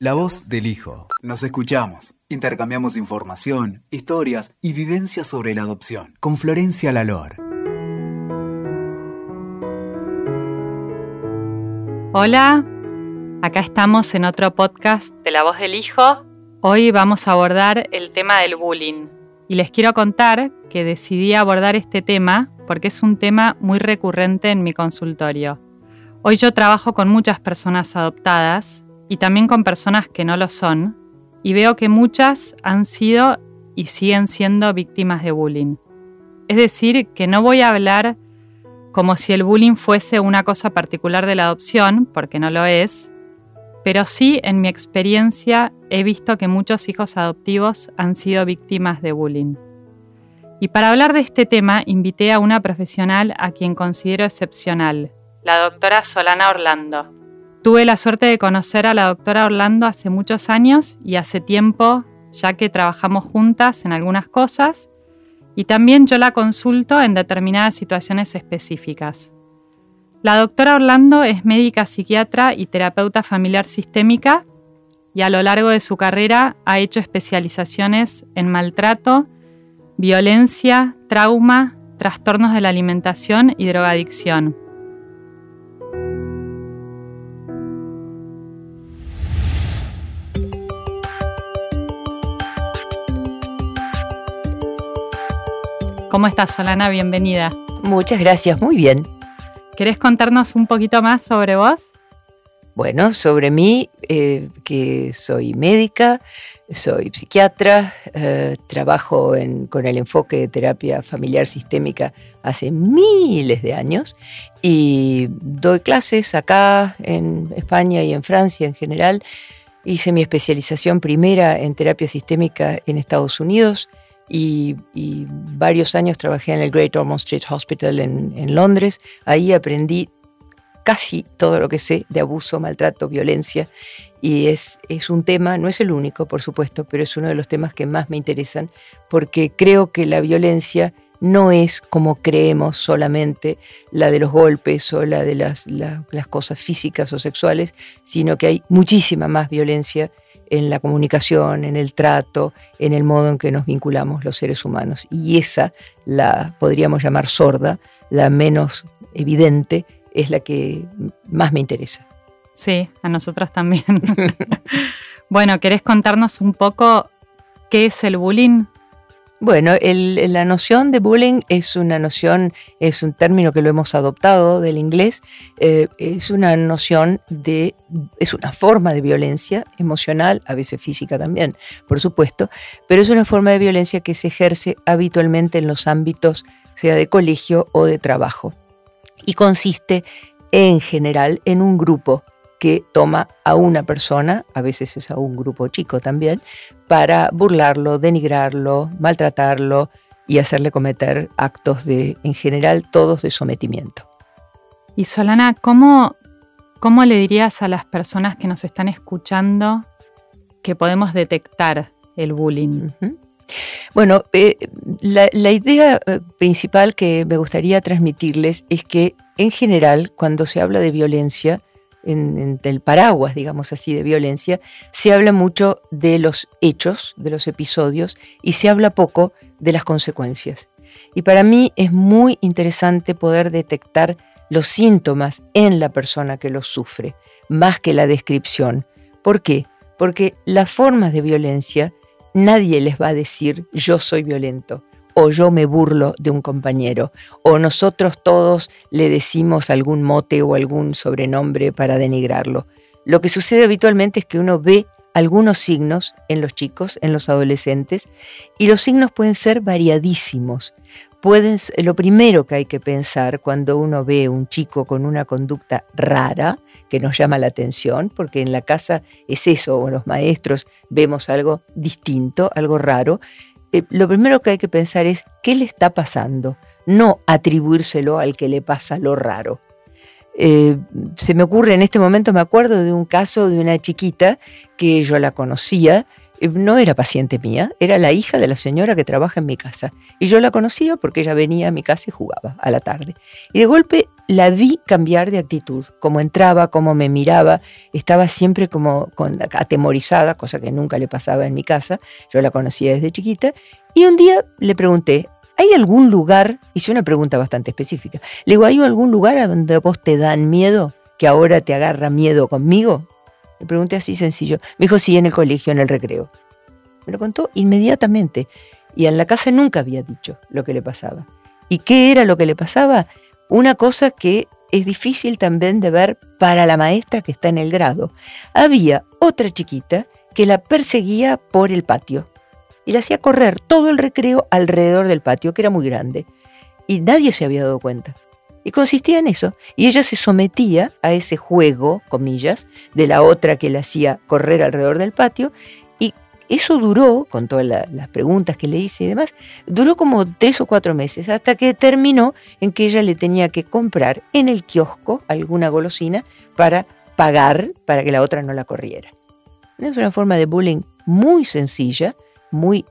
La voz del hijo. Nos escuchamos. Intercambiamos información, historias y vivencias sobre la adopción. Con Florencia Lalor. Hola, acá estamos en otro podcast de La voz del hijo. Hoy vamos a abordar el tema del bullying. Y les quiero contar que decidí abordar este tema porque es un tema muy recurrente en mi consultorio. Hoy yo trabajo con muchas personas adoptadas y también con personas que no lo son, y veo que muchas han sido y siguen siendo víctimas de bullying. Es decir, que no voy a hablar como si el bullying fuese una cosa particular de la adopción, porque no lo es, pero sí en mi experiencia he visto que muchos hijos adoptivos han sido víctimas de bullying. Y para hablar de este tema invité a una profesional a quien considero excepcional, la doctora Solana Orlando. Tuve la suerte de conocer a la doctora Orlando hace muchos años y hace tiempo, ya que trabajamos juntas en algunas cosas, y también yo la consulto en determinadas situaciones específicas. La doctora Orlando es médica psiquiatra y terapeuta familiar sistémica y a lo largo de su carrera ha hecho especializaciones en maltrato, violencia, trauma, trastornos de la alimentación y drogadicción. ¿Cómo estás, Solana? Bienvenida. Muchas gracias, muy bien. ¿Querés contarnos un poquito más sobre vos? Bueno, sobre mí, eh, que soy médica, soy psiquiatra, eh, trabajo con el enfoque de terapia familiar sistémica hace miles de años y doy clases acá en España y en Francia en general. Hice mi especialización primera en terapia sistémica en Estados Unidos y, varios años trabajé en el Great Ormond Street Hospital en, Londres. Ahí aprendí casi todo lo que sé de abuso, maltrato, violencia. Y es, un tema, no es el único, por supuesto, pero es uno de los temas que más me interesan porque creo que la violencia no es como creemos solamente la de los golpes o la de las cosas físicas o sexuales, sino que hay muchísima más violencia en la comunicación, en el trato, en el modo en que nos vinculamos los seres humanos. Y esa, la podríamos llamar sorda, la menos evidente, es la que más me interesa. Sí, a nosotros también. bueno, ¿querés contarnos un poco qué es el bullying? Bueno, la noción de bullying es una noción, es un término que lo hemos adoptado del inglés, eh, es una noción de, es una forma de violencia emocional, a veces física también, por supuesto, pero es una forma de violencia que se ejerce habitualmente en los ámbitos, sea de colegio o de trabajo, y consiste en general en un grupo que toma a una persona, a veces es a un grupo chico también, para burlarlo, denigrarlo, maltratarlo y hacerle cometer actos de, en general, todos de sometimiento. Y Solana, ¿cómo, cómo le dirías a las personas que nos están escuchando que podemos detectar el bullying? Bueno, eh, la, la, idea eh, principal que me gustaría transmitirles es que en general, cuando se habla de violencia, en, el paraguas, digamos así, de violencia, se habla mucho de los hechos, de los episodios, y se habla poco de las consecuencias. Y para mí es muy interesante poder detectar los síntomas en la persona que los sufre, más que la descripción. ¿Por qué? Porque las formas de violencia nadie les va a decir yo soy violento o yo me burlo de un compañero, o nosotros todos le decimos algún mote o algún sobrenombre para denigrarlo. Lo que sucede habitualmente es que uno ve algunos signos en los chicos, en los adolescentes, y los signos pueden ser variadísimos. Pueden, lo primero que hay que pensar cuando uno ve un chico con una conducta rara, que nos llama la atención, porque en la casa es eso, o los maestros vemos algo distinto, algo raro, eh, lo primero que hay que pensar es qué le está pasando, no atribuírselo al que le pasa lo raro. Eh, se me ocurre en este momento, me acuerdo de un caso de una chiquita que yo la conocía no era paciente mía, era la hija de la señora que trabaja en mi casa. Y yo la conocía porque ella venía a mi casa y jugaba a la tarde. Y de golpe la vi cambiar de actitud, como entraba, cómo me miraba, estaba siempre como atemorizada, cosa que nunca le pasaba en mi casa, yo la conocía desde chiquita, y un día le pregunté, ¿hay algún lugar, hice una pregunta bastante específica, le digo, ¿hay algún lugar a donde vos te dan miedo, que ahora te agarra miedo conmigo? Le pregunté así sencillo. Me dijo, sí, en el colegio, en el recreo. Me lo contó inmediatamente. Y en la casa nunca había dicho lo que le pasaba. ¿Y qué era lo que le pasaba? Una cosa que es difícil también de ver para la maestra que está en el grado. Había otra chiquita que la perseguía por el patio y la hacía correr todo el recreo alrededor del patio, que era muy grande. Y nadie se había dado cuenta. Y consistía en eso. Y ella se sometía a ese juego, comillas, de la otra que la hacía correr alrededor del patio. Y eso duró, con todas las preguntas que le hice y demás, duró como tres o cuatro meses, hasta que terminó en que ella le tenía que comprar en el kiosco alguna golosina para pagar para que la otra no la corriera. Es una forma de bullying muy sencilla, muy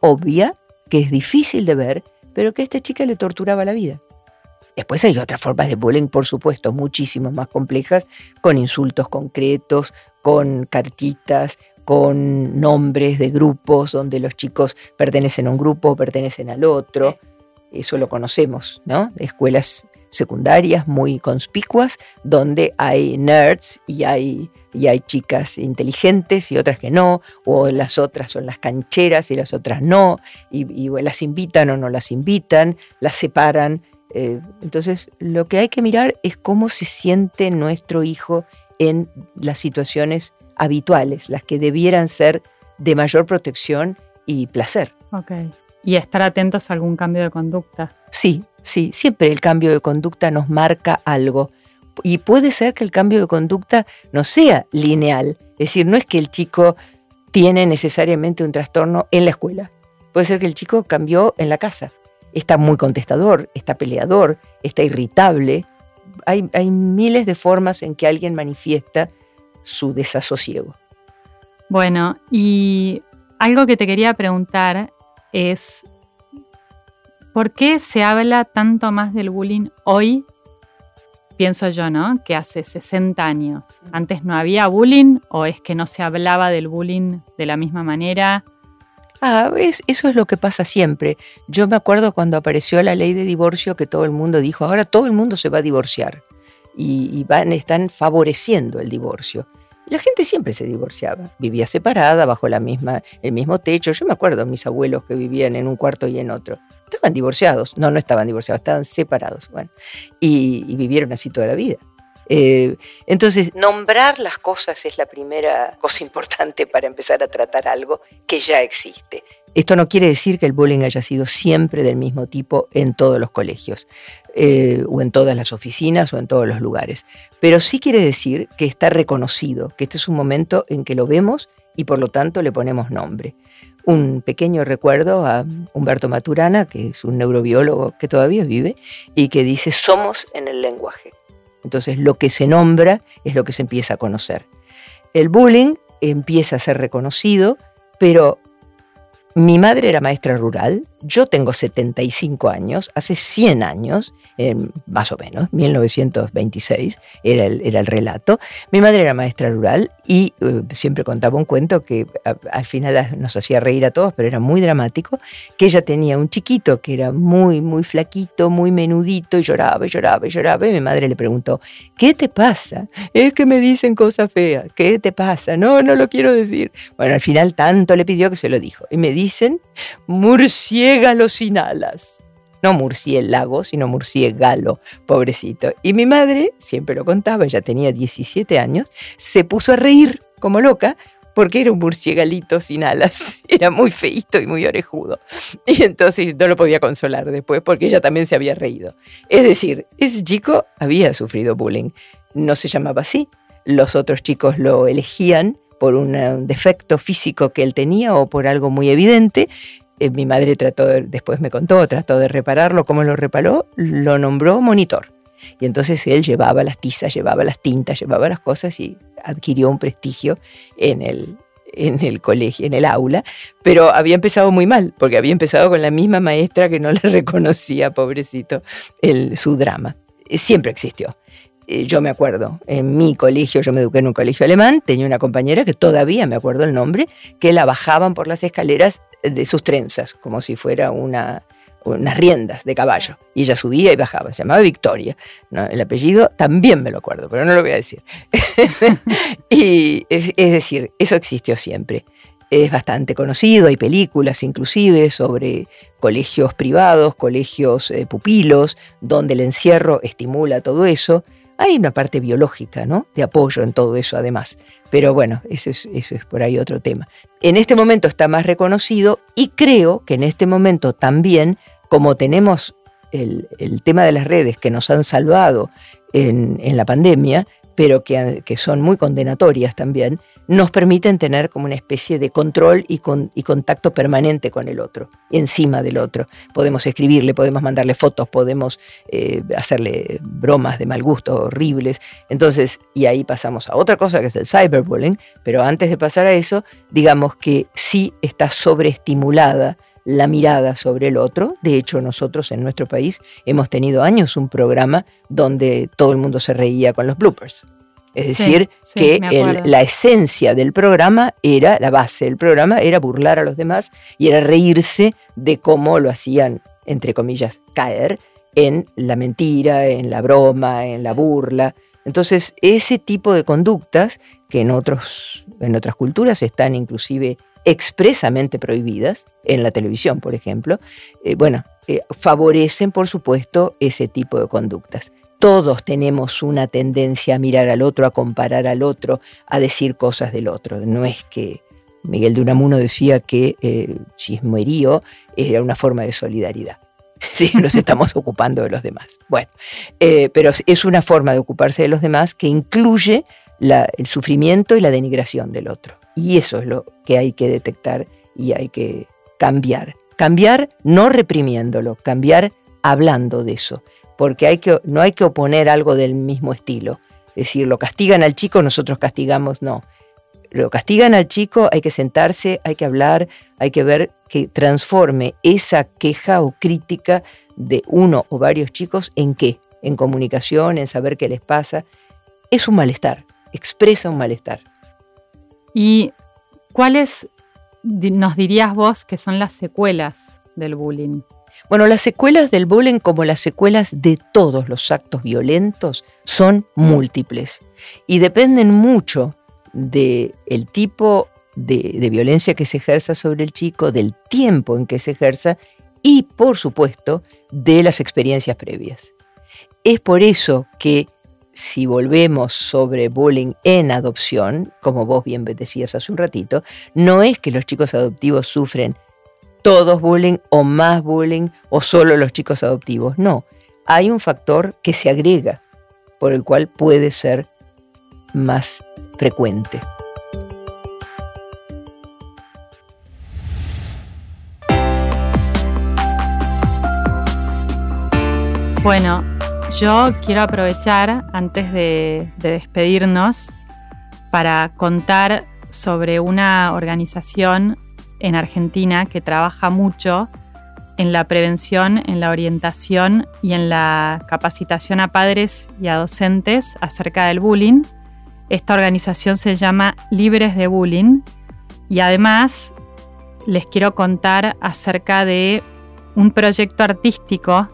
obvia, que es difícil de ver, pero que a esta chica le torturaba la vida. Después hay otras formas de bullying, por supuesto, muchísimo más complejas, con insultos concretos, con cartitas, con nombres de grupos donde los chicos pertenecen a un grupo o pertenecen al otro. Eso lo conocemos, ¿no? Escuelas secundarias muy conspicuas donde hay nerds y hay, y hay chicas inteligentes y otras que no, o las otras son las cancheras y las otras no, y, y las invitan o no las invitan, las separan eh, entonces, lo que hay que mirar es cómo se siente nuestro hijo en las situaciones habituales, las que debieran ser de mayor protección y placer. Ok. Y estar atentos a algún cambio de conducta. Sí, sí, siempre el cambio de conducta nos marca algo. Y puede ser que el cambio de conducta no sea lineal. Es decir, no es que el chico tiene necesariamente un trastorno en la escuela. Puede ser que el chico cambió en la casa está muy contestador, está peleador, está irritable. Hay, hay miles de formas en que alguien manifiesta su desasosiego. Bueno, y algo que te quería preguntar es, ¿por qué se habla tanto más del bullying hoy? Pienso yo, ¿no? Que hace 60 años. ¿Antes no había bullying o es que no se hablaba del bullying de la misma manera? Ah, eso es lo que pasa siempre. Yo me acuerdo cuando apareció la ley de divorcio que todo el mundo dijo, ahora todo el mundo se va a divorciar y, van, están favoreciendo el divorcio. La gente siempre se divorciaba, vivía separada, bajo la misma, el mismo techo. Yo me acuerdo mis abuelos que vivían en un cuarto y en otro. Estaban divorciados, no, no estaban divorciados, estaban separados. Bueno, y vivieron así toda la vida. Eh, entonces, nombrar las cosas es la primera cosa importante para empezar a tratar algo que ya existe. Esto no quiere decir que el bullying haya sido siempre del mismo tipo en todos los colegios, eh, o en todas las oficinas, o en todos los lugares. Pero sí quiere decir que está reconocido, que este es un momento en que lo vemos y por lo tanto le ponemos nombre. Un pequeño recuerdo a Humberto Maturana, que es un neurobiólogo que todavía vive, y que dice, somos en el lenguaje. Entonces lo que se nombra es lo que se empieza a conocer. El bullying empieza a ser reconocido, pero mi madre era maestra rural, yo tengo 75 años, hace 100 años, más o menos, 1926 era el, era el relato. Mi madre era maestra rural y eh, siempre contaba un cuento que al final nos hacía reír a todos, pero era muy dramático, que ella tenía un chiquito que era muy, muy flaquito, muy menudito, y lloraba, lloraba, lloraba, y mi madre le preguntó, ¿qué te pasa? Es que me dicen cosas feas, ¿qué te pasa? No, no lo quiero decir. Bueno, al final tanto le pidió que se lo dijo. Y me dicen, murciégalo sin alas. No murciélago, sino murciégalo, pobrecito. Y mi madre, siempre lo contaba, ella tenía 17 años, se puso a reír como loca porque era un murciégalito sin alas. Era muy feito y muy orejudo. Y entonces no lo podía consolar después porque ella también se había reído. Es decir, ese chico había sufrido bullying. No se llamaba así. Los otros chicos lo elegían por un defecto físico que él tenía o por algo muy evidente. Eh, mi madre trató, después me contó, trató de repararlo. ¿Cómo lo reparó? Lo nombró monitor. Y entonces él llevaba las tizas, llevaba las tintas, llevaba las cosas y adquirió un prestigio en el, en el colegio, en el aula, pero había empezado muy mal, porque había empezado con la misma maestra que no le reconocía, pobrecito, el, su drama. Eh, siempre existió. Eh, yo me acuerdo, en mi colegio, yo me eduqué en un colegio alemán, tenía una compañera que todavía me acuerdo el nombre, que la bajaban por las escaleras de sus trenzas, como si fuera una, unas riendas de caballo. Y ella subía y bajaba. Se llamaba Victoria. El apellido también me lo acuerdo, pero no lo voy a decir. y es, decir, eso existió siempre. Es bastante conocido, hay películas inclusive sobre colegios privados, colegios eh, pupilos, donde el encierro estimula todo eso. Hay una parte biológica, ¿no? De apoyo en todo eso además. Pero bueno, eso es, eso es por ahí otro tema. En este momento está más reconocido y creo que en este momento también como tenemos el, tema de las redes que nos han salvado en, la pandemia, pero que, son muy condenatorias también, nos permiten tener como una especie de control y, contacto permanente con el otro, encima del otro. Podemos escribirle, podemos mandarle fotos, podemos eh, hacerle bromas de mal gusto horribles. Entonces, y ahí pasamos a otra cosa que es el cyberbullying, pero antes de pasar a eso, digamos que sí está sobreestimulada la mirada sobre el otro. De hecho, nosotros en nuestro país hemos tenido años un programa donde todo el mundo se reía con los bloopers. Es decir, que la esencia del programa era, la base del programa era burlar a los demás y era reírse de cómo lo hacían, entre comillas, caer en la mentira, en la broma, en la burla. Entonces, ese tipo de conductas que en, otros, en otras culturas están inclusive expresamente prohibidas, en la televisión, por ejemplo, eh, bueno, eh, favorecen, por supuesto, ese tipo de conductas. Todos tenemos una tendencia a mirar al otro, a comparar al otro, a decir cosas del otro. No es que Miguel de Unamuno decía que eh, chismerío era una forma de solidaridad. Sí, nos estamos ocupando de los demás. Bueno, pero es una forma de ocuparse de los demás que incluye el sufrimiento y la denigración del otro. Y eso es lo que hay que detectar y hay que cambiar. Cambiar no reprimiéndolo, cambiar hablando de eso, porque no hay que oponer algo del mismo estilo. Es decir, lo castigan al chico, nosotros castigamos, no. Lo castigan al chico, hay que sentarse, hay que hablar, hay que ver que transforme esa queja o crítica de uno o varios chicos en qué, en comunicación, en saber qué les pasa. Es un malestar, expresa un malestar. ¿Y cuáles nos dirías vos que son las secuelas del bullying? Bueno, las secuelas del bullying, como las secuelas de todos los actos violentos, son múltiples y dependen mucho del tipo de, de, violencia que se ejerza sobre el chico, del tiempo en que se ejerza y, por supuesto, de las experiencias previas. Es por eso que si volvemos sobre bullying en adopción, como vos bien decías hace un ratito, no es que los chicos adoptivos sufren todos bullying o más bullying o solo los chicos adoptivos. No, hay un factor que se agrega por el cual puede ser más frecuente. Bueno, yo quiero aprovechar, antes de, despedirnos, para contar sobre una organización en Argentina que trabaja mucho en la prevención, en la orientación y en la capacitación a padres y a docentes acerca del bullying. Esta organización se llama Libres de Bullying y además les quiero contar acerca de un proyecto artístico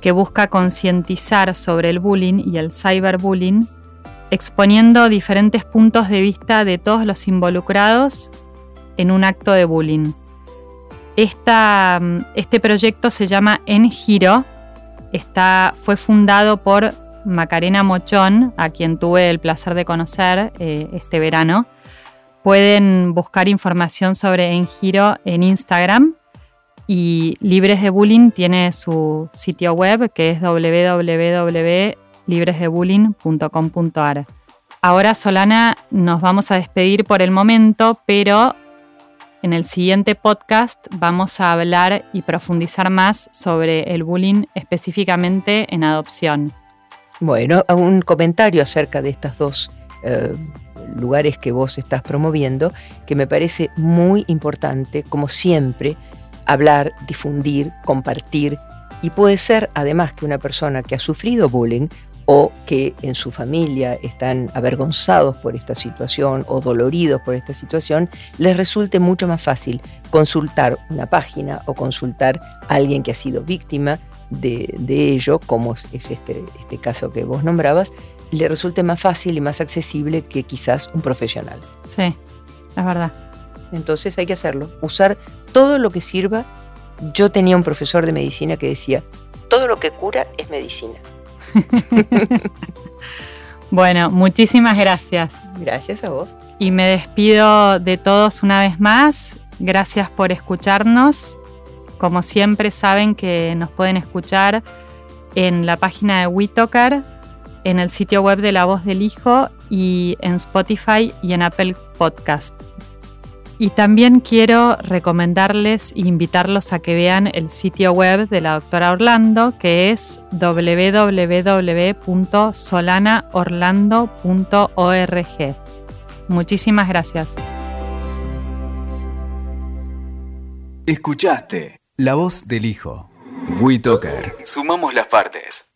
que busca concientizar sobre el bullying y el cyberbullying, exponiendo diferentes puntos de vista de todos los involucrados en un acto de bullying. este proyecto se llama En Giro, fue fundado por Macarena Mochón, a quien tuve el placer de conocer eh, este verano. Pueden buscar información sobre En Giro en Instagram y Libres de Bullying tiene su sitio web que es www.libresdebullying.com.ar. Ahora, Solana, nos vamos a despedir por el momento, pero en el siguiente podcast vamos a hablar y profundizar más sobre el bullying específicamente en adopción. Bueno, un comentario acerca de estas dos, eh, lugares que vos estás promoviendo, que me parece muy importante, como siempre, hablar, difundir, compartir. Y puede ser, además, que una persona que ha sufrido bullying o que en su familia están avergonzados por esta situación o doloridos por esta situación, les resulte mucho más fácil consultar una página o consultar a alguien que ha sido víctima de, ello, como es este, este caso que vos nombrabas, le resulte más fácil y más accesible que quizás un profesional. Sí, es verdad. Entonces hay que hacerlo, usar todo lo que sirva. Yo tenía un profesor de medicina que decía, todo lo que cura es medicina. bueno, muchísimas gracias. Gracias a vos. Y me despido de todos una vez más. Gracias por escucharnos. Como siempre saben que nos pueden escuchar en la página de WeToker, en el sitio web de La Voz del Hijo y en Spotify y en Apple Podcast. Y también quiero recomendarles e invitarlos a que vean el sitio web de la doctora Orlando, que es www.solanaorlando.org. Muchísimas gracias. Escuchaste La Voz del Hijo. WeToker. Sumamos las partes.